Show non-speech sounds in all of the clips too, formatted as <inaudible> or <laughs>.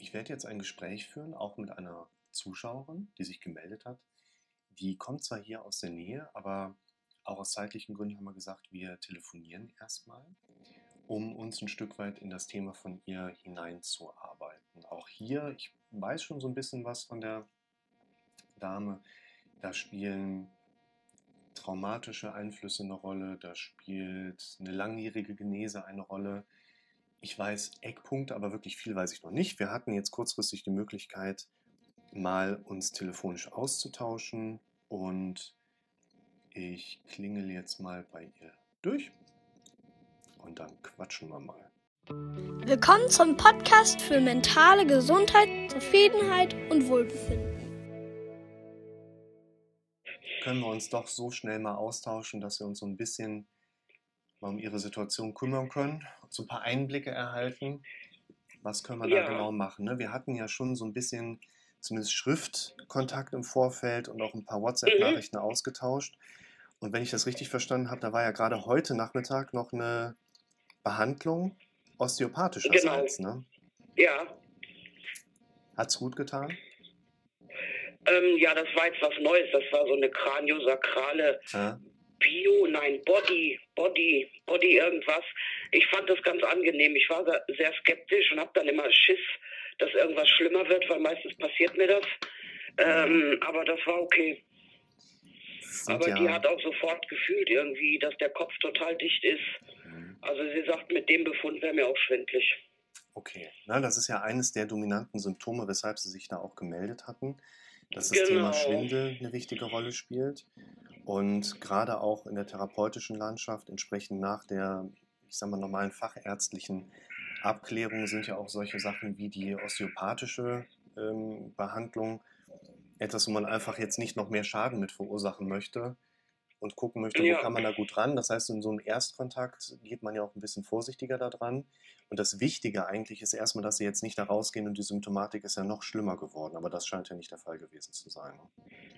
Ich werde jetzt ein Gespräch führen, auch mit einer Zuschauerin, die sich gemeldet hat. Die kommt zwar hier aus der Nähe, aber auch aus zeitlichen Gründen haben wir gesagt, wir telefonieren erstmal, um uns ein Stück weit in das Thema von ihr hineinzuarbeiten. Auch hier, ich weiß schon so ein bisschen was von der Dame, da spielen traumatische Einflüsse eine Rolle, da spielt eine langjährige Genese eine Rolle. Ich weiß Eckpunkte, aber wirklich viel weiß ich noch nicht. Wir hatten jetzt kurzfristig die Möglichkeit, mal uns telefonisch auszutauschen und ich klingel jetzt mal bei ihr durch und dann quatschen wir mal. Willkommen zum Podcast für mentale Gesundheit, Zufriedenheit und Wohlbefinden. Können wir uns doch so schnell mal austauschen, dass wir uns so ein bisschen mal um ihre Situation kümmern können, so ein paar Einblicke erhalten. Was können wir ja. da genau machen? Ne? Wir hatten ja schon so ein bisschen zumindest Schriftkontakt im Vorfeld und auch ein paar WhatsApp-Nachrichten mhm. ausgetauscht. Und wenn ich das richtig verstanden habe, da war ja gerade heute Nachmittag noch eine Behandlung osteopathischerseits, genau. ne? Ja. Hat's gut getan? Ähm, ja, das war jetzt was Neues. Das war so eine kraniosakrale ja. Bio, nein, Body, Body, Body irgendwas. Ich fand das ganz angenehm. Ich war sehr skeptisch und habe dann immer Schiss, dass irgendwas schlimmer wird, weil meistens passiert mir das. Ähm, aber das war okay. Aber ja die hat auch sofort gefühlt irgendwie, dass der Kopf total dicht ist. Mhm. Also sie sagt, mit dem Befund wäre mir auch schwindlig. Okay, Na, das ist ja eines der dominanten Symptome, weshalb sie sich da auch gemeldet hatten, dass das genau. Thema Schwindel eine wichtige Rolle spielt. Und gerade auch in der therapeutischen Landschaft, entsprechend nach der, ich sag mal, normalen fachärztlichen Abklärung sind ja auch solche Sachen wie die osteopathische ähm, Behandlung etwas, wo man einfach jetzt nicht noch mehr Schaden mit verursachen möchte, und gucken möchte, ja. wo kann man da gut ran. Das heißt, in so einem Erstkontakt geht man ja auch ein bisschen vorsichtiger da dran. Und das Wichtige eigentlich ist erstmal, dass sie jetzt nicht da rausgehen und die Symptomatik ist ja noch schlimmer geworden. Aber das scheint ja nicht der Fall gewesen zu sein.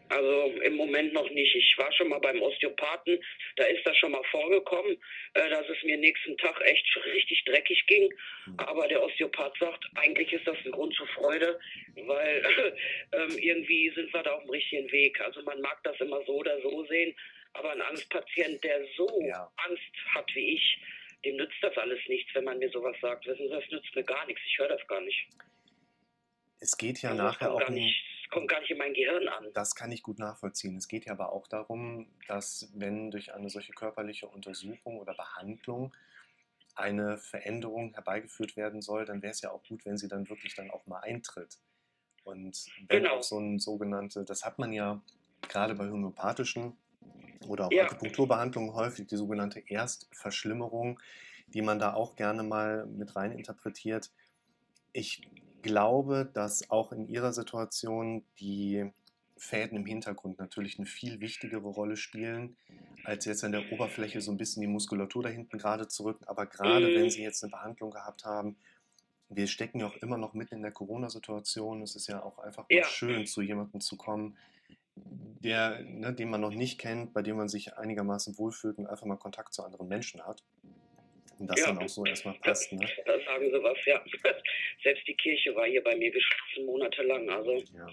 Also im Moment noch nicht. Ich war schon mal beim Osteopathen, da ist das schon mal vorgekommen, äh, dass es mir nächsten Tag echt richtig dreckig ging. Hm. Aber der Osteopath sagt, eigentlich ist das ein Grund zur Freude, weil <laughs> äh, irgendwie sind wir da auf dem richtigen Weg. Also man mag das immer so oder so sehen. Aber ein Angstpatient, der so ja. Angst hat wie ich, dem nützt das alles nichts, wenn man mir sowas sagt. Wissen Sie, das nützt mir gar nichts. Ich höre das gar nicht. Es geht ja also nachher auch. Nicht, es kommt gar nicht in mein Gehirn an. Das kann ich gut nachvollziehen. Es geht ja aber auch darum, dass, wenn durch eine solche körperliche Untersuchung oder Behandlung eine Veränderung herbeigeführt werden soll, dann wäre es ja auch gut, wenn sie dann wirklich dann auch mal eintritt. Und wenn genau. auch so ein sogenannte, das hat man ja gerade bei homöopathischen oder auch ja. Akupunkturbehandlungen häufig die sogenannte Erstverschlimmerung, die man da auch gerne mal mit rein interpretiert. Ich glaube, dass auch in Ihrer Situation die Fäden im Hintergrund natürlich eine viel wichtigere Rolle spielen, als jetzt an der Oberfläche so ein bisschen die Muskulatur da hinten gerade zu rücken. Aber gerade mhm. wenn Sie jetzt eine Behandlung gehabt haben, wir stecken ja auch immer noch mitten in der Corona-Situation. Es ist ja auch einfach ja. schön, zu jemandem zu kommen, der, ne, den man noch nicht kennt, bei dem man sich einigermaßen wohlfühlt und einfach mal Kontakt zu anderen Menschen hat. Und das ja. dann auch so erstmal passt. Ne? <laughs> Da sagen sie was, ja. <laughs> Selbst die Kirche war hier bei mir geschlossen, monatelang. Also. Ja.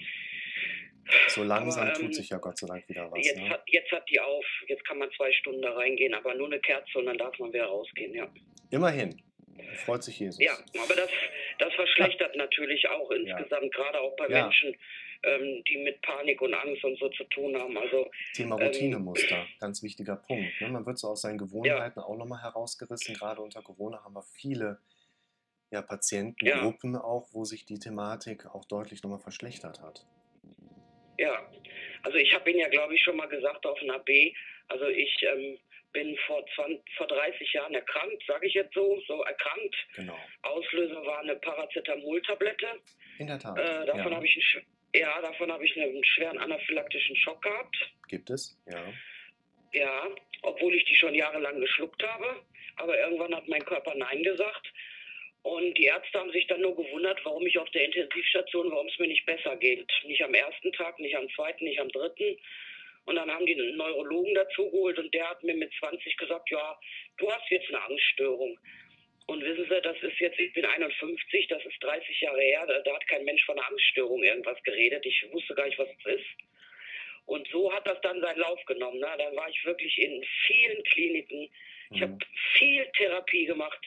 So langsam aber, ähm, tut sich ja Gott sei Dank wieder was. Jetzt, ne? hat, jetzt hat die auf, jetzt kann man zwei Stunden da reingehen, aber nur eine Kerze und dann darf man wieder rausgehen, ja. Immerhin. Freut sich Jesus. Ja, aber das, das verschlechtert natürlich auch insgesamt, ja. gerade auch bei ja. Menschen, ähm, die mit Panik und Angst und so zu tun haben. Also, Thema ähm, Routinemuster, ähm, ganz wichtiger Punkt. Ne? Man wird so aus seinen Gewohnheiten ja. auch nochmal herausgerissen. Gerade unter Corona haben wir viele ja, Patientengruppen auch, wo sich die Thematik auch deutlich nochmal verschlechtert hat. Ja, also ich habe Ihnen ja, glaube ich, schon mal gesagt auf einer B, also ich ähm, bin vor, 20, vor 30 Jahren erkrankt, sage ich jetzt so, so erkrankt. Genau. Auslöser war eine Paracetamol-Tablette. In der Tat. Äh, davon ja. habe ich einen ja, davon habe ich einen schweren anaphylaktischen Schock gehabt. Gibt es? Ja. Ja, obwohl ich die schon jahrelang geschluckt habe. Aber irgendwann hat mein Körper Nein gesagt. Und die Ärzte haben sich dann nur gewundert, warum ich auf der Intensivstation, warum es mir nicht besser geht. Nicht am ersten Tag, nicht am zweiten, nicht am dritten. Und dann haben die einen Neurologen dazugeholt und der hat mir mit 20 gesagt, ja, du hast jetzt eine Angststörung. Und wissen Sie, das ist jetzt, ich bin 51, das ist 30 Jahre her, da, da hat kein Mensch von einer Angststörung irgendwas geredet. Ich wusste gar nicht, was es ist. Und so hat das dann seinen Lauf genommen. Ne? Dann war ich wirklich in vielen Kliniken. Ich habe mhm. viel Therapie gemacht.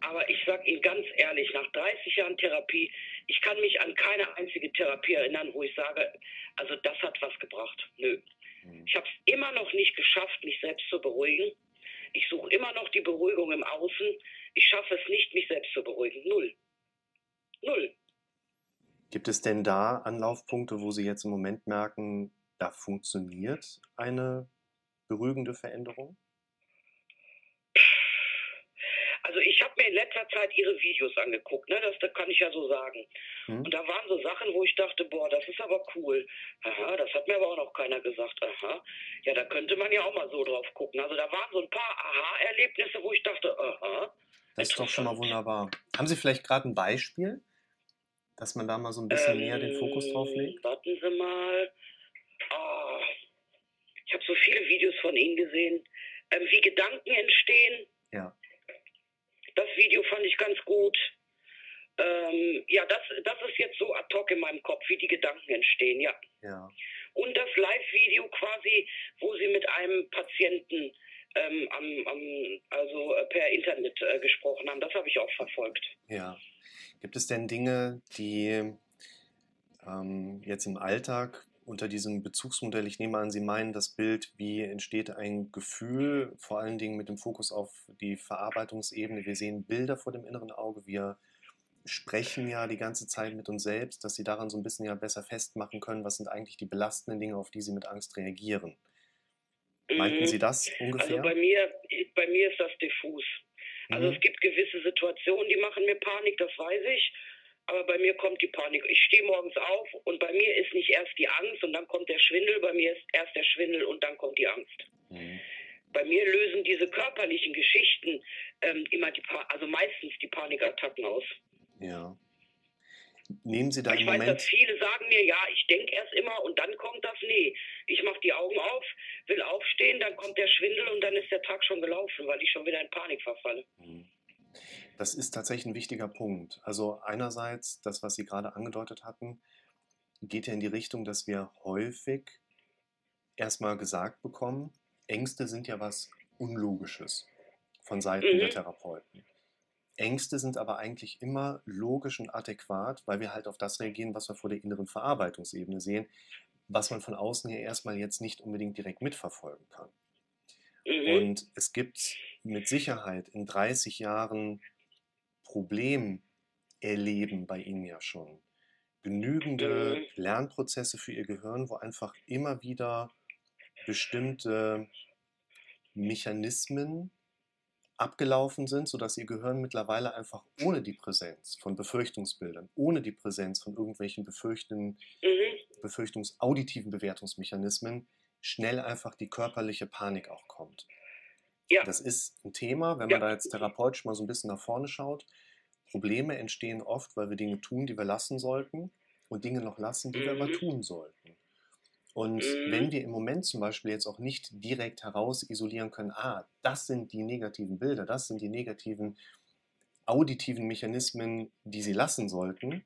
Aber ich sage Ihnen ganz ehrlich, nach 30 Jahren Therapie, ich kann mich an keine einzige Therapie erinnern, wo ich sage, also das hat was gebracht. Nö. Mhm. Ich habe es immer noch nicht geschafft, mich selbst zu beruhigen. Ich suche immer noch die Beruhigung im Außen. Ich schaffe es nicht, mich selbst zu beruhigen. Null. Null. Gibt es denn da Anlaufpunkte, wo Sie jetzt im Moment merken, da funktioniert eine beruhigende Veränderung? Also ich habe mir in letzter Zeit ihre Videos angeguckt, ne? das, das kann ich ja so sagen. Hm. Und da waren so Sachen, wo ich dachte, boah, das ist aber cool. Aha, das hat mir aber auch noch keiner gesagt. Aha, ja, da könnte man ja auch mal so drauf gucken. Also da waren so ein paar Aha-Erlebnisse, wo ich dachte, aha. Das ist doch schon mal wunderbar. Haben Sie vielleicht gerade ein Beispiel, dass man da mal so ein bisschen ähm, näher den Fokus drauf legt? Warten Sie mal. Oh, ich habe so viele Videos von Ihnen gesehen, ähm, wie Gedanken entstehen. Ja. Das Video fand ich ganz gut. Ähm, ja, das, das ist jetzt so ad hoc in meinem Kopf, wie die Gedanken entstehen, ja. ja. Und das Live-Video quasi, wo Sie mit einem Patienten ähm, am, am, also äh, per Internet äh, gesprochen haben, das habe ich auch verfolgt. Ja. Gibt es denn Dinge, die ähm, jetzt im Alltag unter diesem Bezugsmodell, ich nehme an, Sie meinen das Bild, wie entsteht ein Gefühl, vor allen Dingen mit dem Fokus auf die Verarbeitungsebene. Wir sehen Bilder vor dem inneren Auge, wir sprechen ja die ganze Zeit mit uns selbst, dass Sie daran so ein bisschen ja besser festmachen können, was sind eigentlich die belastenden Dinge, auf die Sie mit Angst reagieren. Meinten. Sie das ungefähr? Also bei mir, bei mir ist das diffus. Also mhm. es gibt gewisse Situationen, die machen mir Panik, das weiß ich aber bei mir kommt die Panik. Ich stehe morgens auf und bei mir ist nicht erst die Angst und dann kommt der Schwindel, bei mir ist erst der Schwindel und dann kommt die Angst. Mhm. Bei mir lösen diese körperlichen Geschichten ähm, immer die, pa also meistens die Panikattacken aus. Ja. Nehmen Sie da Ich weiß, Moment dass viele sagen mir, ja, ich denke erst immer und dann kommt das. Nee, ich mache die Augen auf, will aufstehen, dann kommt der Schwindel und dann ist der Tag schon gelaufen, weil ich schon wieder in Panik verfalle. Mhm. Das ist tatsächlich ein wichtiger Punkt. Also einerseits, das, was Sie gerade angedeutet hatten, geht ja in die Richtung, dass wir häufig erstmal gesagt bekommen, Ängste sind ja was Unlogisches von Seiten mhm. der Therapeuten. Ängste sind aber eigentlich immer logisch und adäquat, weil wir halt auf das reagieren, was wir vor der inneren Verarbeitungsebene sehen, was man von außen ja erstmal jetzt nicht unbedingt direkt mitverfolgen kann. Mhm. Und es gibt mit Sicherheit in 30 Jahren Problem erleben bei Ihnen ja schon. Genügende mhm. Lernprozesse für Ihr Gehirn, wo einfach immer wieder bestimmte Mechanismen abgelaufen sind, sodass Ihr Gehirn mittlerweile einfach ohne die Präsenz von Befürchtungsbildern, ohne die Präsenz von irgendwelchen Befürchten, mhm. befürchtungsauditiven Bewertungsmechanismen schnell einfach die körperliche Panik auch kommt. Ja. Das ist ein Thema, wenn man ja. da jetzt therapeutisch mal so ein bisschen nach vorne schaut. Probleme entstehen oft, weil wir Dinge tun, die wir lassen sollten und Dinge noch lassen, die mhm. wir aber mhm. tun sollten. Und mhm. wenn wir im Moment zum Beispiel jetzt auch nicht direkt heraus isolieren können, ah, das sind die negativen Bilder, das sind die negativen auditiven Mechanismen, die sie lassen sollten,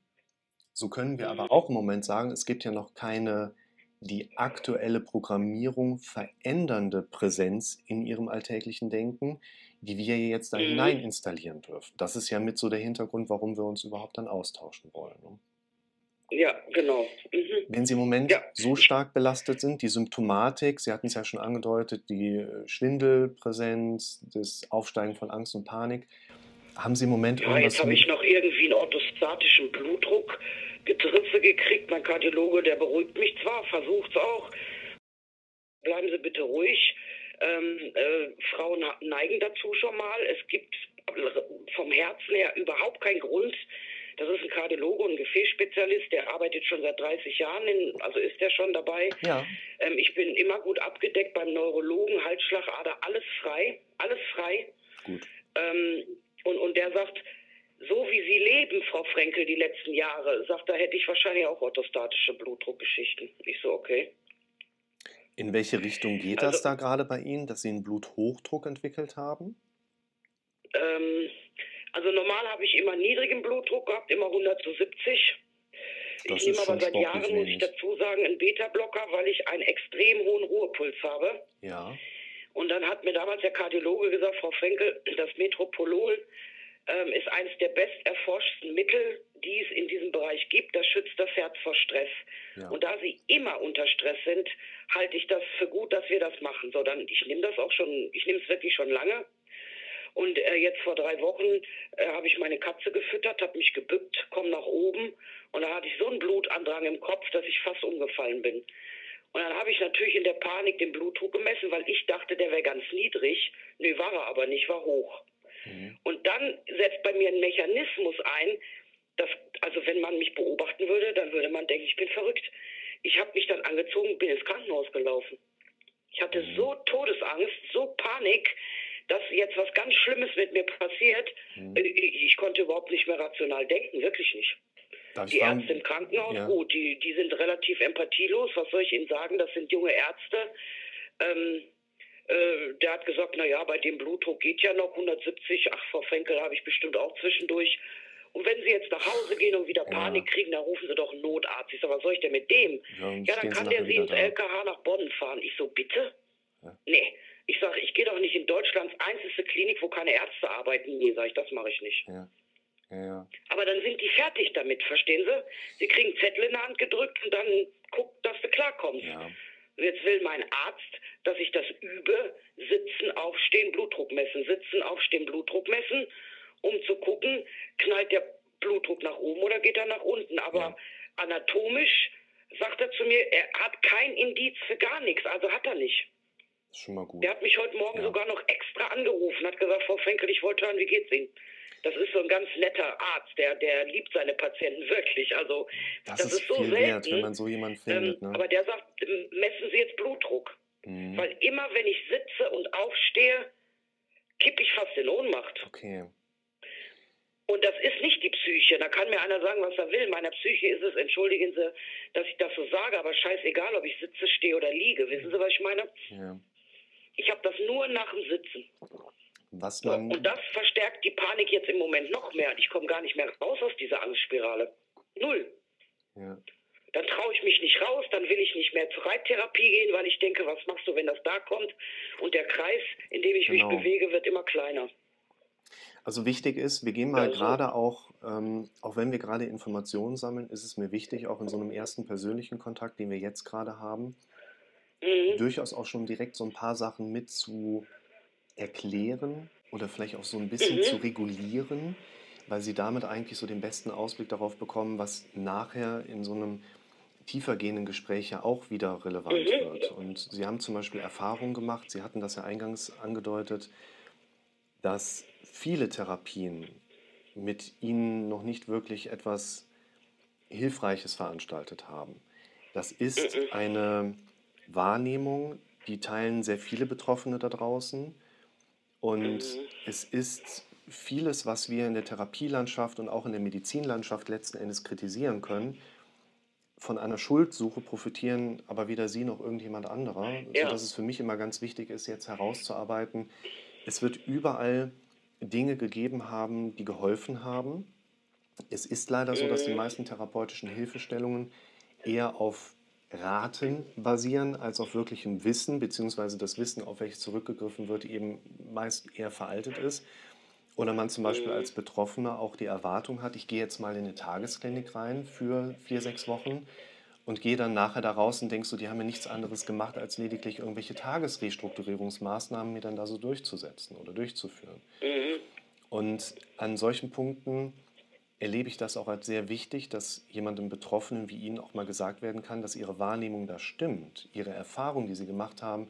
so können wir aber mhm. auch im Moment sagen, es gibt ja noch keine die aktuelle Programmierung verändernde Präsenz in ihrem alltäglichen Denken, die wir jetzt da mhm. hinein installieren dürfen. Das ist ja mit so der Hintergrund, warum wir uns überhaupt dann austauschen wollen. Ja, genau. Mhm. Wenn Sie im Moment ja. so stark belastet sind, die Symptomatik, Sie hatten es ja schon angedeutet, die äh, Schwindelpräsenz, das Aufsteigen von Angst und Panik, haben Sie im Moment ja, irgendwas? Jetzt habe ich noch irgendwie einen orthostatischen Blutdruck Getriffe gekriegt. Mein Kardiologe, der beruhigt mich zwar, versucht es auch. Bleiben Sie bitte ruhig. Ähm, äh, Frauen neigen dazu schon mal. Es gibt vom Herzen her überhaupt keinen Grund. Das ist ein Kardiologe und ein Gefäßspezialist, der arbeitet schon seit 30 Jahren, in, also ist er schon dabei. Ja. Ähm, ich bin immer gut abgedeckt beim Neurologen, Halsschlagader, alles frei, alles frei. Gut. Ähm, und, und der sagt, so wie Sie leben, Frau Frenkel, die letzten Jahre, sagt, da hätte ich wahrscheinlich auch orthostatische Blutdruckgeschichten. Ich so, okay. In welche Richtung geht also, das da gerade bei Ihnen, dass Sie einen Bluthochdruck entwickelt haben? Ähm, Also normal habe ich immer niedrigen Blutdruck gehabt, immer 100 zu 70. Das ich nehme aber seit Jahren, muss ich dazu sagen, einen Beta-Blocker, weil ich einen extrem hohen Ruhepuls habe. Ja. Und dann hat mir damals der Kardiologe gesagt, Frau Frenkel, das Metropolol ähm, ist eines der best erforschten Mittel, die es in diesem Bereich gibt. Das schützt das Herz vor Stress. Ja. Und da Sie immer unter Stress sind, halte ich das für gut, dass wir das machen. So, dann, ich nehme das auch schon, ich nehme es wirklich schon lange. Und äh, jetzt vor drei Wochen äh, habe ich meine Katze gefüttert, habe mich gebückt, komme nach oben und da hatte ich so einen Blutandrang im Kopf, dass ich fast umgefallen bin. Und dann habe ich natürlich in der Panik den Blutdruck gemessen, weil ich dachte, der wäre ganz niedrig. Nö, war er aber nicht, war hoch. Mhm. Und dann setzt bei mir ein Mechanismus ein, dass, also wenn man mich beobachten würde, dann würde man denken, ich bin verrückt. Ich habe mich dann angezogen, bin ins Krankenhaus gelaufen. Ich hatte mhm. so Todesangst, so Panik, dass jetzt was ganz Schlimmes mit mir passiert. Mhm. Ich konnte überhaupt nicht mehr rational denken, wirklich nicht. Darf die Ärzte im Krankenhaus, ja. gut, die, die sind relativ empathielos. Was soll ich Ihnen sagen? Das sind junge Ärzte. Ähm, äh, der hat gesagt, naja, bei dem Blutdruck geht ja noch 170. Ach, Frau Frenkel habe ich bestimmt auch zwischendurch. Und wenn Sie jetzt nach Hause gehen und wieder Panik ja. kriegen, dann rufen Sie doch einen Notarzt. Ich sage, was soll ich denn mit dem? Ja, ja dann kann der Sie ins da. LKH nach Bonn fahren. Ich so, bitte? Ja. Nee. Ich sage, ich gehe doch nicht in Deutschlands einzige Klinik, wo keine Ärzte arbeiten. Nee, sage ich, das mache ich nicht. Ja. Ja, Aber dann sind die fertig damit, verstehen Sie? Sie kriegen Zettel in der Hand gedrückt und dann guckt, dass du klarkommst. Ja. Jetzt will mein Arzt, dass ich das übe, sitzen, aufstehen, Blutdruck messen, sitzen, aufstehen, Blutdruck messen, um zu gucken, knallt der Blutdruck nach oben oder geht er nach unten. Aber ja. anatomisch sagt er zu mir, er hat kein Indiz für gar nichts, also hat er nicht. Schon mal gut. Der hat mich heute Morgen ja. sogar noch extra angerufen, hat gesagt, Frau Frenkel, ich wollte hören, wie geht's Ihnen? Das ist so ein ganz netter Arzt, der, der liebt seine Patienten wirklich. Also das, das ist, ist, so viel selten. Wert, wenn man so jemanden findet. Ähm, ne? Aber der sagt, messen Sie jetzt Blutdruck. Mhm. Weil immer, wenn ich sitze und aufstehe, kippe ich fast in Ohnmacht. Okay. Und das ist nicht die Psyche. Da kann mir einer sagen, was er will. Meiner Psyche ist es, entschuldigen Sie, dass ich das so sage, aber scheißegal, ob ich sitze, stehe oder liege. Wissen Sie, was ich meine? Ja. Ich habe das nur nach dem Sitzen. Was man und das verstärkt die Panik jetzt im Moment noch mehr. Ich komme gar nicht mehr raus aus dieser Angstspirale. Null. Ja. Dann traue ich mich nicht raus, dann will ich nicht mehr zur Reittherapie gehen, weil ich denke, was machst du, wenn das da kommt? Und der Kreis, in dem ich genau. mich bewege, wird immer kleiner. Also wichtig ist, wir gehen mal also, gerade auch, ähm, auch wenn wir gerade Informationen sammeln, ist es mir wichtig, auch in so einem ersten persönlichen Kontakt, den wir jetzt gerade haben, mhm. durchaus auch schon direkt so ein paar Sachen mit zu erklären oder vielleicht auch so ein bisschen mhm. zu regulieren, weil sie damit eigentlich so den besten Ausblick darauf bekommen, was nachher in so einem tiefergehenden Gespräch ja auch wieder relevant mhm. wird. Und Sie haben zum Beispiel Erfahrungen gemacht, Sie hatten das ja eingangs angedeutet, dass viele Therapien mit Ihnen noch nicht wirklich etwas Hilfreiches veranstaltet haben. Das ist mhm. eine Wahrnehmung, die teilen sehr viele Betroffene da draußen. Und mhm. es ist vieles, was wir in der Therapielandschaft und auch in der Medizinlandschaft letzten Endes kritisieren können. Von einer Schuldsuche profitieren aber weder Sie noch irgendjemand anderer, ja. sodass es für mich immer ganz wichtig ist, jetzt herauszuarbeiten, es wird überall Dinge gegeben haben, die geholfen haben. Es ist leider so, dass die mhm. meisten therapeutischen Hilfestellungen eher auf Raten basieren als auf wirklichem Wissen, beziehungsweise das Wissen, auf welches zurückgegriffen wird, eben meist eher veraltet ist. Oder man zum Beispiel als Betroffener auch die Erwartung hat, ich gehe jetzt mal in eine Tagesklinik rein für vier, sechs Wochen und gehe dann nachher da raus und denkst du, die haben ja nichts anderes gemacht, als lediglich irgendwelche Tagesrestrukturierungsmaßnahmen mir dann da so durchzusetzen oder durchzuführen. Mhm. Und an solchen Punkten erlebe ich das auch als sehr wichtig, dass jemandem Betroffenen wie Ihnen auch mal gesagt werden kann, dass Ihre Wahrnehmung da stimmt, Ihre Erfahrungen, die Sie gemacht haben,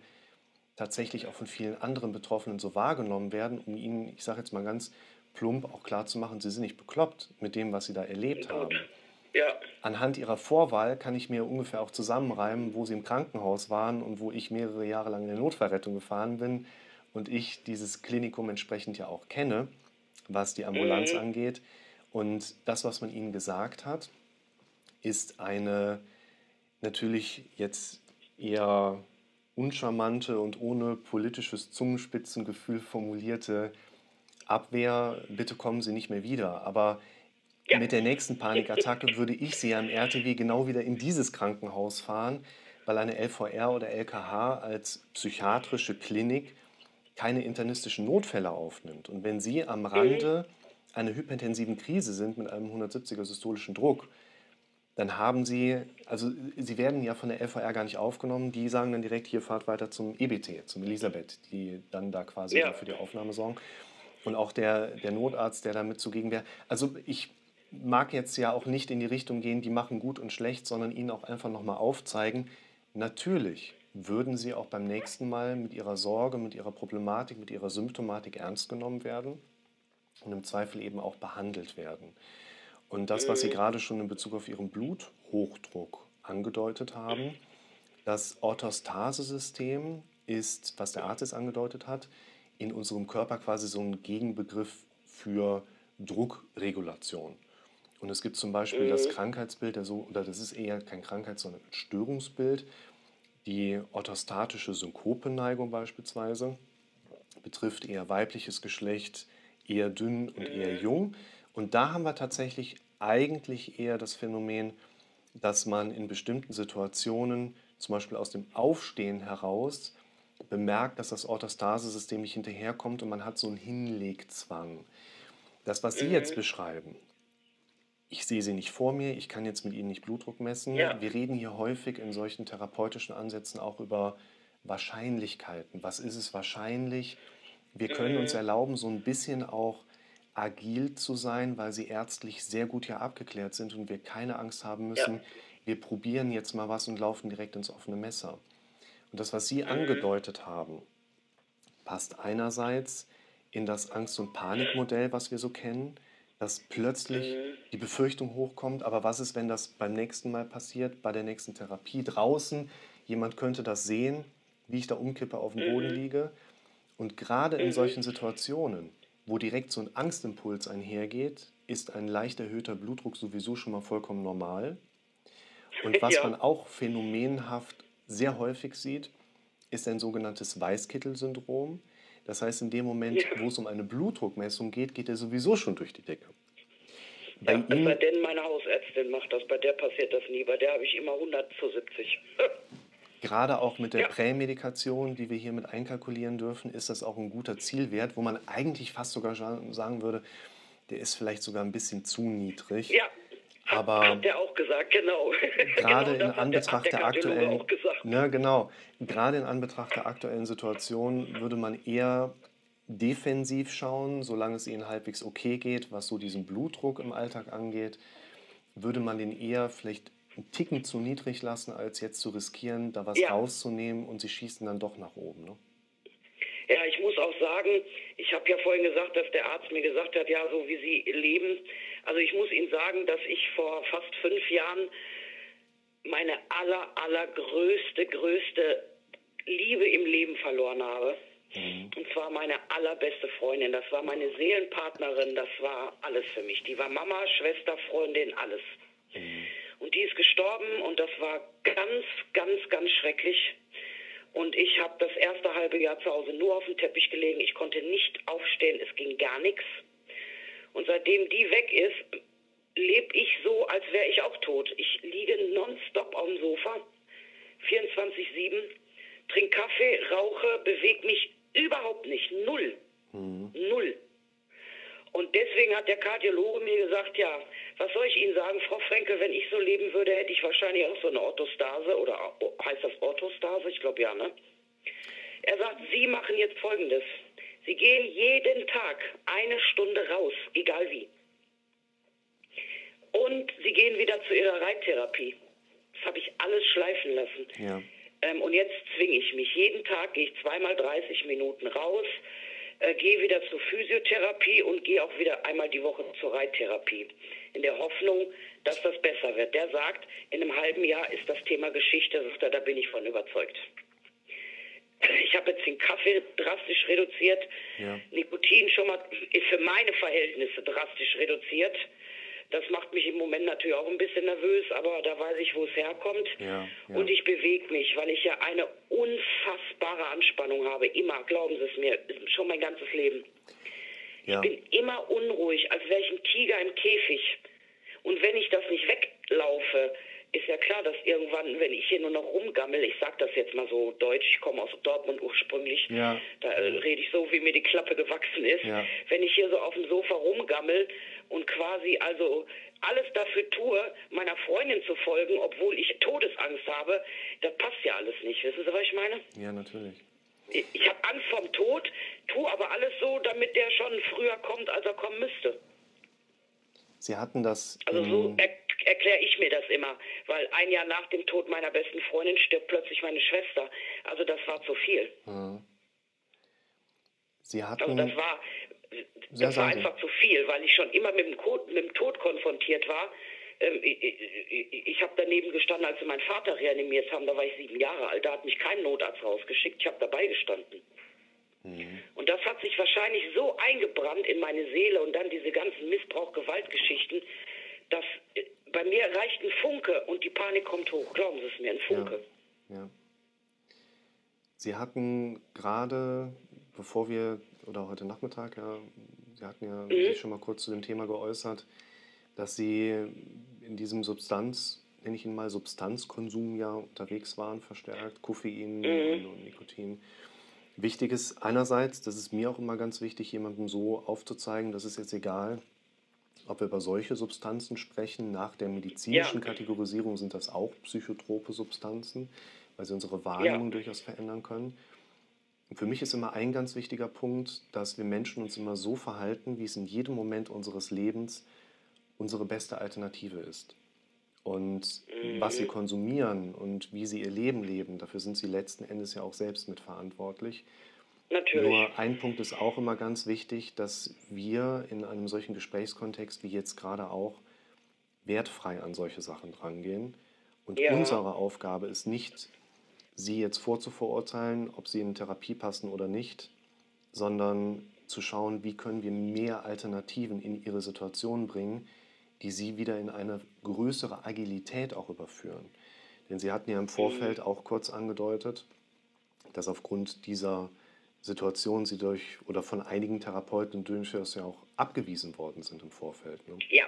tatsächlich auch von vielen anderen Betroffenen so wahrgenommen werden, um Ihnen, ich sage jetzt mal ganz plump, auch klarzumachen, Sie sind nicht bekloppt mit dem, was Sie da erlebt haben. Ja. Anhand Ihrer Vorwahl kann ich mir ungefähr auch zusammenreimen, wo Sie im Krankenhaus waren und wo ich mehrere Jahre lang in der Notfallrettung gefahren bin und ich dieses Klinikum entsprechend ja auch kenne, was die Ambulanz mhm. angeht. Und das, was man ihnen gesagt hat, ist eine natürlich jetzt eher uncharmante und ohne politisches Zungenspitzengefühl formulierte Abwehr, bitte kommen Sie nicht mehr wieder. Aber ja. mit der nächsten Panikattacke würde ich Sie am RTW genau wieder in dieses Krankenhaus fahren, weil eine LVR oder LKH als psychiatrische Klinik keine internistischen Notfälle aufnimmt. Und wenn Sie am Rande einer hyperintensiven Krise sind mit einem 170er systolischen Druck, dann haben Sie, also Sie werden ja von der LVR gar nicht aufgenommen, die sagen dann direkt, hier fahrt weiter zum EBT, zum Elisabeth, die dann da quasi ja. für die Aufnahme sorgen. Und auch der, der Notarzt, der damit zugegen wäre. Also ich mag jetzt ja auch nicht in die Richtung gehen, die machen gut und schlecht, sondern ihnen auch einfach nochmal aufzeigen, natürlich würden sie auch beim nächsten Mal mit ihrer Sorge, mit ihrer Problematik, mit ihrer Symptomatik ernst genommen werden und im Zweifel eben auch behandelt werden. Und das, was Sie gerade schon in Bezug auf Ihren Bluthochdruck angedeutet haben, das Orthostasesystem ist, was der Arzt jetzt angedeutet hat, in unserem Körper quasi so ein Gegenbegriff für Druckregulation. Und es gibt zum Beispiel das Krankheitsbild, so, oder das ist eher kein Krankheits-, sondern ein Störungsbild, die orthostatische Synkopeneigung beispielsweise betrifft eher weibliches Geschlecht, eher dünn und eher mhm. jung. Und da haben wir tatsächlich eigentlich eher das Phänomen, dass man in bestimmten Situationen, zum Beispiel aus dem Aufstehen heraus, bemerkt, dass das Orthostasesystem nicht hinterherkommt und man hat so einen Hinlegzwang. Das, was Sie jetzt mhm. beschreiben, ich sehe sie nicht vor mir, ich kann jetzt mit ihnen nicht Blutdruck messen. Ja. Wir reden hier häufig in solchen therapeutischen Ansätzen auch über Wahrscheinlichkeiten. Was ist es wahrscheinlich? Wir können uns erlauben, so ein bisschen auch agil zu sein, weil sie ärztlich sehr gut hier abgeklärt sind und wir keine Angst haben müssen, ja. wir probieren jetzt mal was und laufen direkt ins offene Messer. Und das, was Sie mhm. angedeutet haben, passt einerseits in das Angst- und Panikmodell, was wir so kennen dass plötzlich mhm. die Befürchtung hochkommt, aber was ist, wenn das beim nächsten Mal passiert, bei der nächsten Therapie draußen? Jemand könnte das sehen, wie ich da umkippe, auf dem Boden mhm. liege. Und gerade in solchen Situationen, wo direkt so ein Angstimpuls einhergeht, ist ein leicht erhöhter Blutdruck sowieso schon mal vollkommen normal. Und was ja. man auch phänomenhaft sehr häufig sieht, ist ein sogenanntes Weißkittel-Syndrom. Das heißt, in dem Moment, ja. wo es um eine Blutdruckmessung geht, geht er sowieso schon durch die Decke. Bei ja, bei denn meine Hausärztin macht das, bei der passiert das nie, bei der habe ich immer 100 zu 70. <laughs> Gerade auch mit der ja. Prämedikation, die wir hier mit einkalkulieren dürfen, ist das auch ein guter Zielwert, wo man eigentlich fast sogar sagen würde, der ist vielleicht sogar ein bisschen zu niedrig. Ja, aber hat der auch gesagt, genau. <laughs> Gerade genau, in Anbetracht der, der, aktuellen, ne, genau, gerade in Anbetracht der aktuellen Situation würde man eher defensiv schauen, solange es ihnen halbwegs okay geht, was so diesen Blutdruck im Alltag angeht, würde man den eher vielleicht einen Ticken zu niedrig lassen, als jetzt zu riskieren, da was ja. rauszunehmen und sie schießen dann doch nach oben. Ne? Ja, ich muss auch sagen, ich habe ja vorhin gesagt, dass der Arzt mir gesagt hat, ja, so wie Sie leben. Also ich muss Ihnen sagen, dass ich vor fast fünf Jahren meine aller, allergrößte, größte Liebe im Leben verloren habe. Mhm. Und zwar meine allerbeste Freundin. Das war meine Seelenpartnerin. Das war alles für mich. Die war Mama, Schwester, Freundin, alles. Mhm. Und die ist gestorben und das war ganz, ganz, ganz schrecklich. Und ich habe das erste halbe Jahr zu Hause nur auf dem Teppich gelegen. Ich konnte nicht aufstehen, es ging gar nichts. Und seitdem die weg ist, lebe ich so, als wäre ich auch tot. Ich liege nonstop auf dem Sofa, 24-7, trinke Kaffee, rauche, bewege mich überhaupt nicht. Null. Mhm. Null. Und deswegen hat der Kardiologe mir gesagt, ja, was soll ich Ihnen sagen, Frau Frenkel, wenn ich so leben würde, hätte ich wahrscheinlich auch so eine Orthostase oder heißt das Orthostase? Ich glaube ja, ne? Er sagt, Sie machen jetzt Folgendes. Sie gehen jeden Tag eine Stunde raus, egal wie. Und Sie gehen wieder zu Ihrer Reittherapie. Das habe ich alles schleifen lassen. Ja. Ähm, und jetzt zwinge ich mich. Jeden Tag gehe ich zweimal 30 Minuten raus, äh, gehe wieder zur Physiotherapie und gehe auch wieder einmal die Woche zur Reittherapie. In der Hoffnung, dass das besser wird. Der sagt, in einem halben Jahr ist das Thema Geschichte, er, da bin ich von überzeugt. Ich habe jetzt den Kaffee drastisch reduziert, ja. Nikotin schon mal für meine Verhältnisse drastisch reduziert. Das macht mich im Moment natürlich auch ein bisschen nervös, aber da weiß ich, wo es herkommt. Ja, ja. Und ich bewege mich, weil ich ja eine unfassbare Anspannung habe. Immer, glauben Sie es mir, schon mein ganzes Leben. Ja. Ich bin immer unruhig, als wäre ich ein Tiger im Käfig. Und wenn ich das nicht weglaufe, ist ja klar, dass irgendwann, wenn ich hier nur noch rumgammel, ich sag das jetzt mal so deutsch, ich komme aus Dortmund ursprünglich, ja. da äh, rede ich so, wie mir die Klappe gewachsen ist. Ja. Wenn ich hier so auf dem Sofa rumgammel und quasi also alles dafür tue, meiner Freundin zu folgen, obwohl ich Todesangst habe, das passt ja alles nicht. Wissen Sie, was ich meine? Ja, natürlich. Ich, ich habe Angst vorm Tod, tue aber alles so, damit der schon früher kommt, als er kommen müsste. Sie hatten das. Also so er, erkläre ich mir das immer, weil ein Jahr nach dem Tod meiner besten Freundin stirbt plötzlich meine Schwester. Also das war zu viel. Mhm. Sie hatten. Also das war, das war einfach zu viel, weil ich schon immer mit dem, Code, mit dem Tod konfrontiert war. Ähm, ich, ich, ich habe daneben gestanden, als sie meinen Vater reanimiert haben. Da war ich sieben Jahre alt. Da hat mich kein Notarzt rausgeschickt. Ich habe dabei gestanden. Mhm. Und das hat sich wahrscheinlich so eingebrannt in meine Seele und dann diese ganzen Missbrauch-Gewaltgeschichten, dass äh, bei mir reicht ein Funke und die Panik kommt hoch. Glauben Sie es mir, ein Funke. Ja. ja. Sie hatten gerade, bevor wir, oder heute Nachmittag, ja, Sie hatten ja mhm. sich schon mal kurz zu dem Thema geäußert, dass Sie in diesem Substanz, nenne ich ihn mal Substanzkonsum ja unterwegs waren, verstärkt, Koffein mhm. und Nikotin. Wichtig ist einerseits, das ist mir auch immer ganz wichtig, jemandem so aufzuzeigen, dass es jetzt egal, ob wir über solche Substanzen sprechen. Nach der medizinischen ja. Kategorisierung sind das auch psychotrope Substanzen, weil sie unsere Wahrnehmung ja. durchaus verändern können. Und für mich ist immer ein ganz wichtiger Punkt, dass wir Menschen uns immer so verhalten, wie es in jedem Moment unseres Lebens unsere beste Alternative ist. Und mhm. was sie konsumieren und wie sie ihr Leben leben, dafür sind sie letzten Endes ja auch selbst mitverantwortlich. Natürlich. Nur ein Punkt ist auch immer ganz wichtig, dass wir in einem solchen Gesprächskontext wie jetzt gerade auch wertfrei an solche Sachen drangehen. Und ja. unsere Aufgabe ist nicht, sie jetzt vorzuverurteilen, ob sie in Therapie passen oder nicht, sondern zu schauen, wie können wir mehr Alternativen in ihre Situation bringen, die sie wieder in eine größere Agilität auch überführen. Denn Sie hatten ja im Vorfeld auch kurz angedeutet, dass aufgrund dieser Situation Sie durch oder von einigen Therapeuten durchaus ja auch abgewiesen worden sind im Vorfeld. Ne? Ja.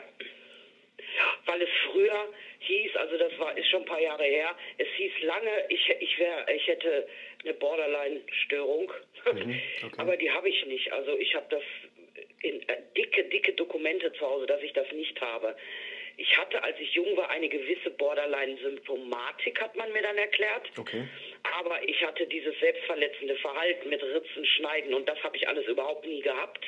Weil es früher hieß, also das war ist schon ein paar Jahre her, es hieß lange, ich, ich, wär, ich hätte eine Borderline-Störung, mhm, okay. <laughs> aber die habe ich nicht. Also ich habe das in äh, dicke, dicke Dokumente zu Hause, dass ich das nicht habe. Ich hatte, als ich jung war, eine gewisse Borderline-Symptomatik, hat man mir dann erklärt. Okay. Aber ich hatte dieses selbstverletzende Verhalten mit Ritzen, Schneiden und das habe ich alles überhaupt nie gehabt.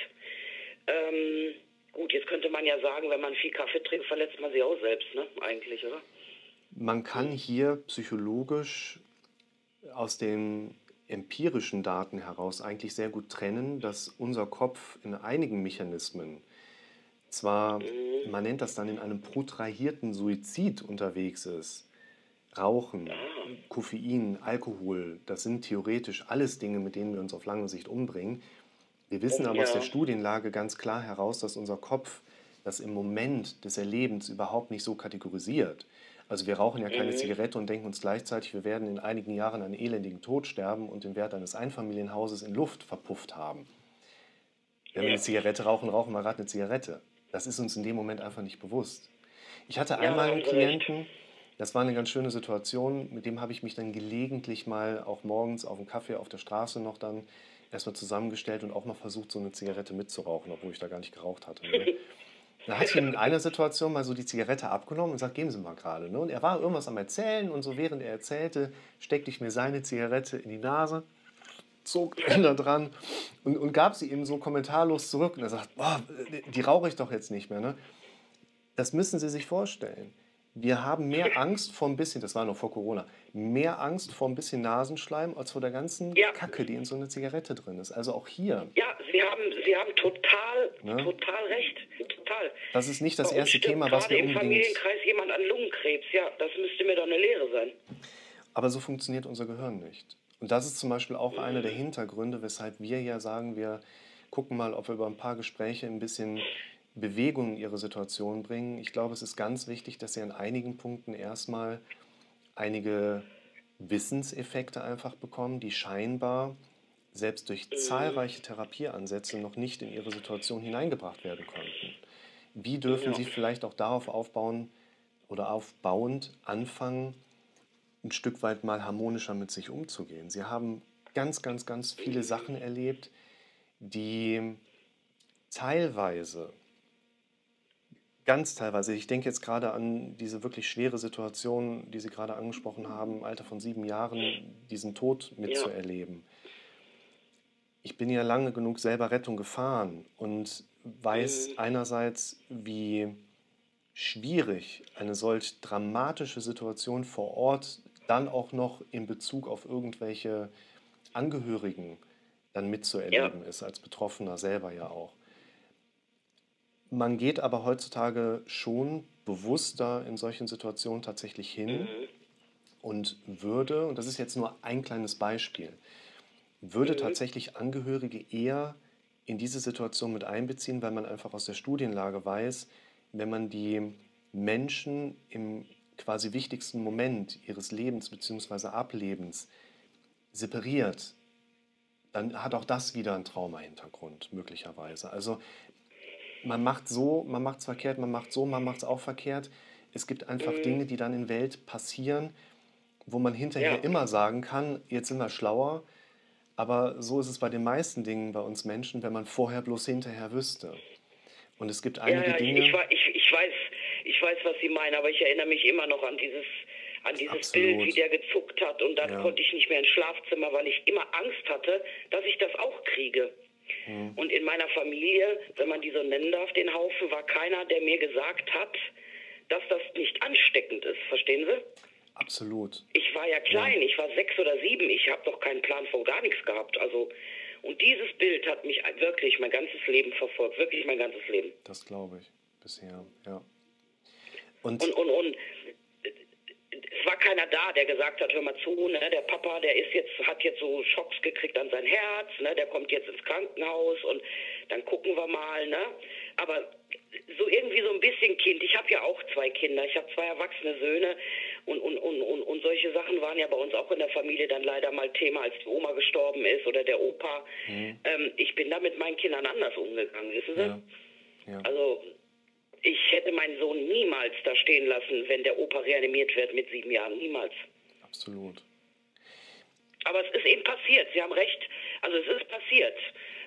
Ähm, gut, jetzt könnte man ja sagen, wenn man viel Kaffee trinkt, verletzt man sich auch selbst, ne? Eigentlich, oder? Man kann hier psychologisch aus den empirischen Daten heraus eigentlich sehr gut trennen, dass unser Kopf in einigen Mechanismen zwar, mhm. man nennt das dann in einem protrahierten Suizid unterwegs ist, Rauchen, Koffein, Alkohol, das sind theoretisch alles Dinge, mit denen wir uns auf lange Sicht umbringen. Wir wissen aber ja. aus der Studienlage ganz klar heraus, dass unser Kopf das im Moment des Erlebens überhaupt nicht so kategorisiert. Also wir rauchen ja keine mhm. Zigarette und denken uns gleichzeitig, wir werden in einigen Jahren einen elendigen Tod sterben und den Wert eines Einfamilienhauses in Luft verpufft haben. Wenn wir eine Zigarette rauchen, rauchen wir gerade eine Zigarette. Das ist uns in dem Moment einfach nicht bewusst. Ich hatte einmal einen Klienten, das war eine ganz schöne Situation, mit dem habe ich mich dann gelegentlich mal auch morgens auf dem Kaffee auf der Straße noch dann erstmal zusammengestellt und auch mal versucht, so eine Zigarette mitzurauchen, obwohl ich da gar nicht geraucht hatte. Ne? <laughs> Da ich ihm in einer Situation mal so die Zigarette abgenommen und gesagt, geben Sie mal gerade. Ne? Und er war irgendwas am Erzählen und so während er erzählte, steckte ich mir seine Zigarette in die Nase, zog <laughs> da dran und, und gab sie ihm so kommentarlos zurück. Und er sagt, boah, die rauche ich doch jetzt nicht mehr. Ne? Das müssen Sie sich vorstellen. Wir haben mehr Angst vor ein bisschen, das war noch vor Corona, mehr Angst vor ein bisschen Nasenschleim als vor der ganzen ja. Kacke, die in so einer Zigarette drin ist. Also auch hier. Ja, Sie haben, Sie haben total, ne? total recht. Total. Das ist nicht das erste Thema, was wir unbedingt... im Familienkreis jemand an Lungenkrebs, ja, das müsste mir doch eine Lehre sein. Aber so funktioniert unser Gehirn nicht. Und das ist zum Beispiel auch mhm. einer der Hintergründe, weshalb wir ja sagen, wir gucken mal, ob wir über ein paar Gespräche ein bisschen Bewegung in ihre Situation bringen. Ich glaube, es ist ganz wichtig, dass sie an einigen Punkten erstmal einige Wissenseffekte einfach bekommen, die scheinbar selbst durch zahlreiche Therapieansätze noch nicht in ihre Situation hineingebracht werden konnten. Wie dürfen. Sie vielleicht auch darauf aufbauen oder aufbauend anfangen, ein Stück weit mal harmonischer mit sich umzugehen? Sie haben ganz, ganz, ganz viele Sachen erlebt, die teilweise, ganz teilweise, ich denke jetzt gerade an diese wirklich schwere Situation, die Sie gerade angesprochen haben, im Alter von sieben Jahren, diesen Tod mitzuerleben. Ja. Ich bin ja lange genug selber Rettung gefahren und weiß mhm. einerseits, wie schwierig eine solch dramatische Situation vor Ort dann auch noch in Bezug auf irgendwelche Angehörigen dann mitzuerleben ja. ist, als Betroffener selber ja auch. Man geht aber heutzutage schon bewusster in solchen Situationen tatsächlich hin mhm. und würde, und das ist jetzt nur ein kleines Beispiel, würde mhm. tatsächlich Angehörige eher in diese Situation mit einbeziehen, weil man einfach aus der Studienlage weiß, wenn man die Menschen im quasi wichtigsten Moment ihres Lebens bzw. Ablebens separiert, dann hat auch das wieder einen Trauma-Hintergrund, möglicherweise. Also man macht so, man macht es verkehrt, man macht so, man macht es auch verkehrt. Es gibt einfach mhm. Dinge, die dann in Welt passieren, wo man hinterher ja. immer sagen kann, jetzt sind wir schlauer, aber so ist es bei den meisten Dingen bei uns Menschen, wenn man vorher bloß hinterher wüsste. Und es gibt einige ja, ja, Dinge. Ich, ich, ich, weiß, ich weiß, was Sie meinen, aber ich erinnere mich immer noch an dieses, an dieses Bild, wie der gezuckt hat. Und dann konnte ich nicht mehr ins Schlafzimmer, weil ich immer Angst hatte, dass ich das auch kriege. Hm. Und in meiner Familie, wenn man die so nennen darf, den Haufen, war keiner, der mir gesagt hat, dass das nicht ansteckend ist. Verstehen Sie? Absolut. Ich war ja klein, ja. ich war sechs oder sieben, ich habe doch keinen Plan von gar nichts gehabt. Also, und dieses Bild hat mich wirklich mein ganzes Leben verfolgt, wirklich mein ganzes Leben. Das glaube ich bisher, ja. Und, und, und, und es war keiner da, der gesagt hat, hör mal zu, ne, der Papa, der ist jetzt, hat jetzt so Schocks gekriegt an sein Herz, ne, der kommt jetzt ins Krankenhaus und dann gucken wir mal, ne. Aber so irgendwie so ein bisschen Kind. Ich habe ja auch zwei Kinder, ich habe zwei erwachsene Söhne und, und, und, und, und solche Sachen waren ja bei uns auch in der Familie dann leider mal Thema, als die Oma gestorben ist oder der Opa. Mhm. Ähm, ich bin da mit meinen Kindern anders umgegangen, wissen Sie? Ja. Ja. Also ich hätte meinen Sohn niemals da stehen lassen, wenn der Opa reanimiert wird mit sieben Jahren. Niemals. Absolut. Aber es ist eben passiert. Sie haben recht. Also es ist passiert.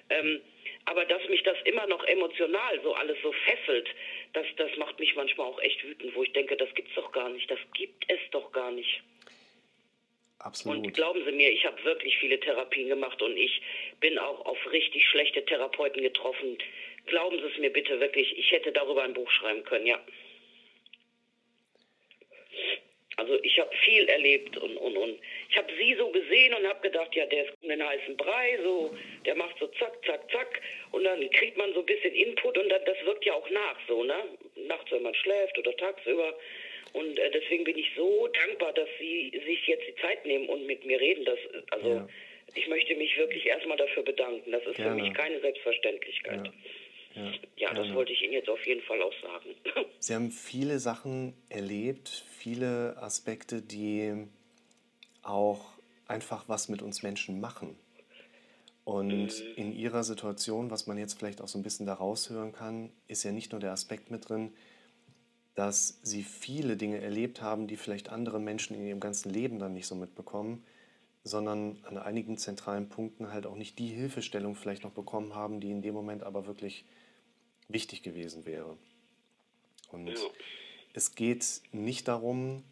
Ähm, aber dass mich das immer noch emotional so alles so fesselt, das, das macht mich manchmal auch echt wütend, wo ich denke, das gibt's doch gar nicht. Das gibt es doch gar nicht. Absolut. Und glauben Sie mir, ich habe wirklich viele Therapien gemacht und ich bin auch auf richtig schlechte Therapeuten getroffen, Glauben Sie es mir bitte wirklich, ich hätte darüber ein Buch schreiben können, ja. Also ich habe viel erlebt und, und, und ich habe sie so gesehen und habe gedacht, ja, der ist um den heißen Brei, so, der macht so zack, zack, zack und dann kriegt man so ein bisschen Input und dann, das wirkt ja auch nach, so, ne? Nachts, wenn man schläft oder tagsüber. Und äh, deswegen bin ich so dankbar, dass Sie sich jetzt die Zeit nehmen und mit mir reden. Das, also ja. ich möchte mich wirklich erstmal dafür bedanken. Das ist Gerne. für mich keine Selbstverständlichkeit. Ja. Ja, ja das wollte ich Ihnen jetzt auf jeden Fall auch sagen. <clears throat> Sie haben viele Sachen erlebt, viele Aspekte, die auch einfach was mit uns Menschen machen. Und mhm. in Ihrer Situation, was man jetzt vielleicht auch so ein bisschen daraus hören kann, ist ja nicht nur der Aspekt mit drin, dass Sie viele Dinge erlebt haben, die vielleicht andere Menschen in ihrem ganzen Leben dann nicht so mitbekommen, sondern an einigen zentralen Punkten halt auch nicht die Hilfestellung vielleicht noch bekommen haben, die in dem Moment aber wirklich wichtig gewesen wäre. Und ja. es geht nicht darum,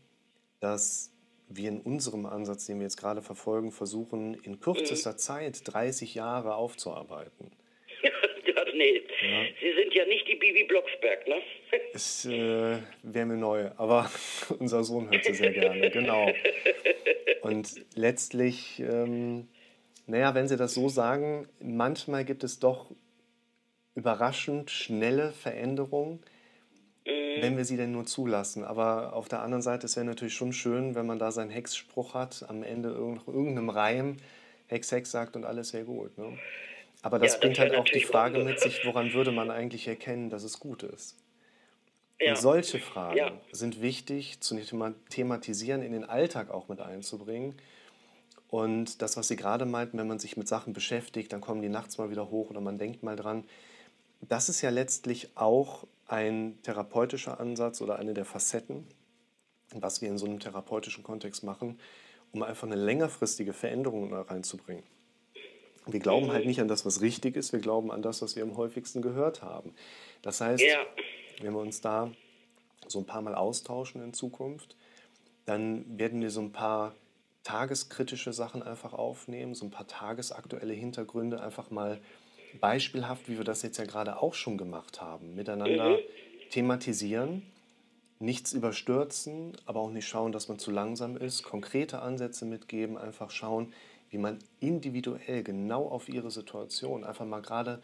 dass wir in unserem Ansatz, den wir jetzt gerade verfolgen, versuchen, in kürzester mhm. Zeit 30 Jahre aufzuarbeiten. <laughs> ja, nee. Ja. Sie sind ja nicht die Bibi Blocksberg, ne? <laughs> Es äh, wäre mir neu, aber <laughs> unser Sohn hört sie sehr gerne, genau. Und letztlich, ähm, naja, wenn Sie das so sagen, manchmal gibt es doch überraschend schnelle Veränderungen, mhm. wenn wir sie denn nur zulassen. Aber auf der anderen Seite ist es natürlich schon schön, wenn man da seinen Hexspruch hat, am Ende irgendeinem Reim, Hex, Hex sagt und alles wäre gut. Ne? Aber das ja, bringt das halt auch die Frage mit sich, woran würde man eigentlich erkennen, dass es gut ist? Ja. Und solche Fragen ja. sind wichtig zu thematisieren, in den Alltag auch mit einzubringen Und das, was Sie gerade meinten, wenn man sich mit Sachen beschäftigt, dann kommen die nachts mal wieder hoch oder man denkt mal dran. Das ist ja letztlich auch ein therapeutischer Ansatz oder eine der Facetten, was wir in so einem therapeutischen Kontext machen, um einfach eine längerfristige Veränderung reinzubringen. Wir glauben halt nicht an das, was richtig ist, wir glauben an das, was wir am häufigsten gehört haben. Das heißt, ja. wenn wir uns da so ein paar Mal austauschen in Zukunft, dann werden wir so ein paar tageskritische Sachen einfach aufnehmen, so ein paar tagesaktuelle Hintergründe einfach mal beispielhaft, wie wir das jetzt ja gerade auch schon gemacht haben, miteinander mhm. thematisieren, nichts überstürzen, aber auch nicht schauen, dass man zu langsam ist, konkrete Ansätze mitgeben, einfach schauen, wie man individuell genau auf ihre Situation einfach mal gerade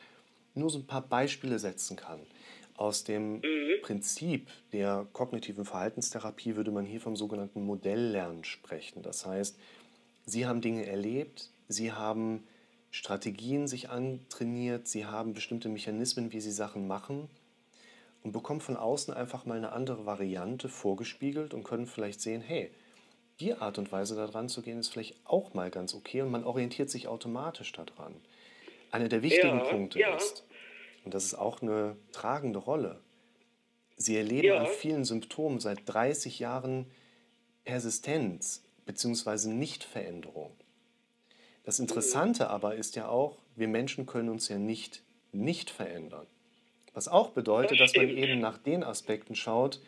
nur so ein paar Beispiele setzen kann. Aus dem mhm. Prinzip der kognitiven Verhaltenstherapie würde man hier vom sogenannten Modelllernen sprechen. Das heißt, Sie haben Dinge erlebt, Sie haben Strategien sich antrainiert, Sie haben bestimmte Mechanismen, wie Sie Sachen machen und bekommen von außen einfach mal eine andere Variante vorgespiegelt und können vielleicht sehen, hey, die Art und Weise daran zu gehen, ist vielleicht auch mal ganz okay und man orientiert sich automatisch daran. Einer der wichtigen ja, Punkte ja. ist, und das ist auch eine tragende Rolle, Sie erleben ja. an vielen Symptomen seit 30 Jahren Persistenz bzw. Nichtveränderung. Das Interessante aber ist ja auch, wir Menschen können uns ja nicht nicht verändern. Was auch bedeutet, das dass man eben nach den Aspekten schaut,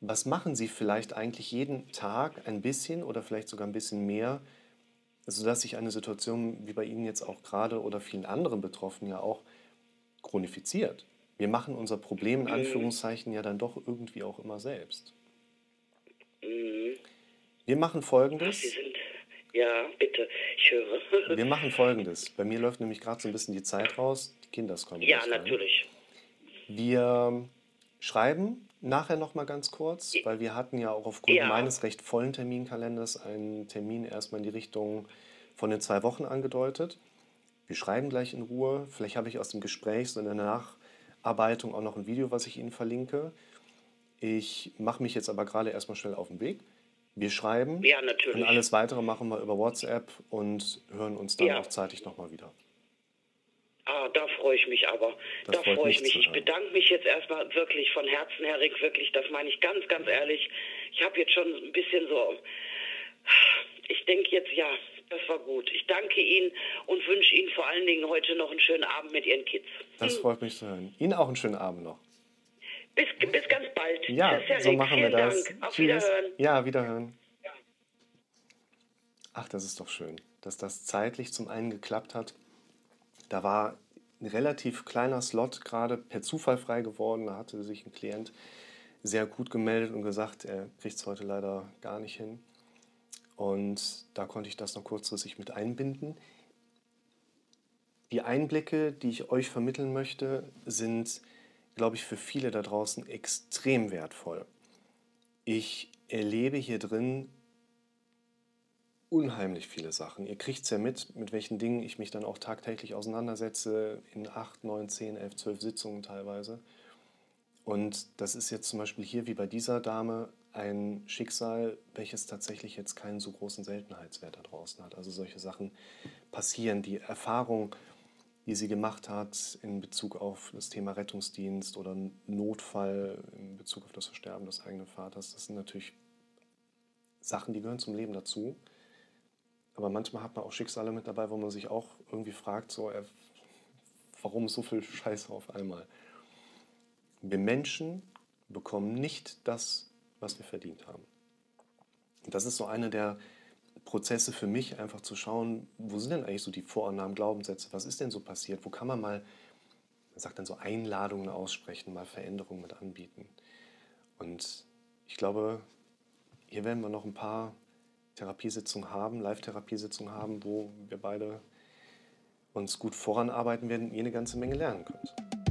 was machen Sie vielleicht eigentlich jeden Tag ein bisschen oder vielleicht sogar ein bisschen mehr, sodass sich eine Situation wie bei Ihnen jetzt auch gerade oder vielen anderen Betroffenen ja auch chronifiziert. Wir machen unser Problem in mhm. Anführungszeichen ja dann doch irgendwie auch immer selbst. Mhm. Wir machen folgendes. Ja, bitte, ich höre. <laughs> Wir machen folgendes. Bei mir läuft nämlich gerade so ein bisschen die Zeit raus. Die Kinder kommen. Ja, natürlich. Wir schreiben nachher noch mal ganz kurz, weil wir hatten ja auch aufgrund ja. meines recht vollen Terminkalenders einen Termin erstmal in die Richtung von den zwei Wochen angedeutet. Wir schreiben gleich in Ruhe. Vielleicht habe ich aus dem Gespräch so in der Nacharbeitung auch noch ein Video, was ich Ihnen verlinke. Ich mache mich jetzt aber gerade erstmal schnell auf den Weg. Wir schreiben. Ja, natürlich. Und alles weitere machen wir über WhatsApp und hören uns dann ja. auch zeitig nochmal wieder. Ah, da freue ich mich aber. Das da freue ich mich. Ich bedanke mich jetzt erstmal wirklich von Herzen, Herr Rick, wirklich, das meine ich ganz, ganz ehrlich. Ich habe jetzt schon ein bisschen so, ich denke jetzt, ja, das war gut. Ich danke Ihnen und wünsche Ihnen vor allen Dingen heute noch einen schönen Abend mit Ihren Kids. Das hm. freut mich zu hören. Ihnen auch einen schönen Abend noch. Bis, bis ganz bald. Ja, so Rick. machen wir das. Dank. Auf Tschüss. Wiederhören. Ja, wiederhören. Ach, das ist doch schön, dass das zeitlich zum einen geklappt hat da war ein relativ kleiner Slot gerade per Zufall frei geworden. Da hatte sich ein Klient sehr gut gemeldet und gesagt, er kriegt es heute leider gar nicht hin. Und da konnte ich das noch kurzfristig mit einbinden. Die Einblicke, die ich euch vermitteln möchte, sind, glaube ich, für viele da draußen extrem wertvoll. Ich erlebe hier drin unheimlich viele Sachen. Ihr kriegt es ja mit, mit welchen Dingen ich mich dann auch tagtäglich auseinandersetze, in 8, 9, 10, 11, 12 Sitzungen teilweise. Und das ist jetzt zum Beispiel hier wie bei dieser Dame ein Schicksal, welches tatsächlich jetzt keinen so großen Seltenheitswert da draußen hat. Also solche Sachen passieren. Die Erfahrung, die sie gemacht hat in Bezug auf das Thema Rettungsdienst oder Notfall in Bezug auf das Versterben des eigenen Vaters, das sind natürlich Sachen, die gehören zum Leben dazu. Aber manchmal hat man auch Schicksale mit dabei, wo man sich auch irgendwie fragt, so, äh, warum so viel Scheiße auf einmal? Wir Menschen bekommen nicht das, was wir verdient haben. Und das ist so einer der Prozesse für mich, einfach zu schauen, wo sind denn eigentlich so die Vorannahmen, Glaubenssätze, was ist denn so passiert, wo kann man mal, man sagt dann so Einladungen aussprechen, mal Veränderungen mit anbieten. Und ich glaube, hier werden wir noch ein paar Therapiesitzung haben, Live-Therapiesitzung haben, wo wir beide uns gut voranarbeiten werden und ihr eine ganze Menge lernen könnt.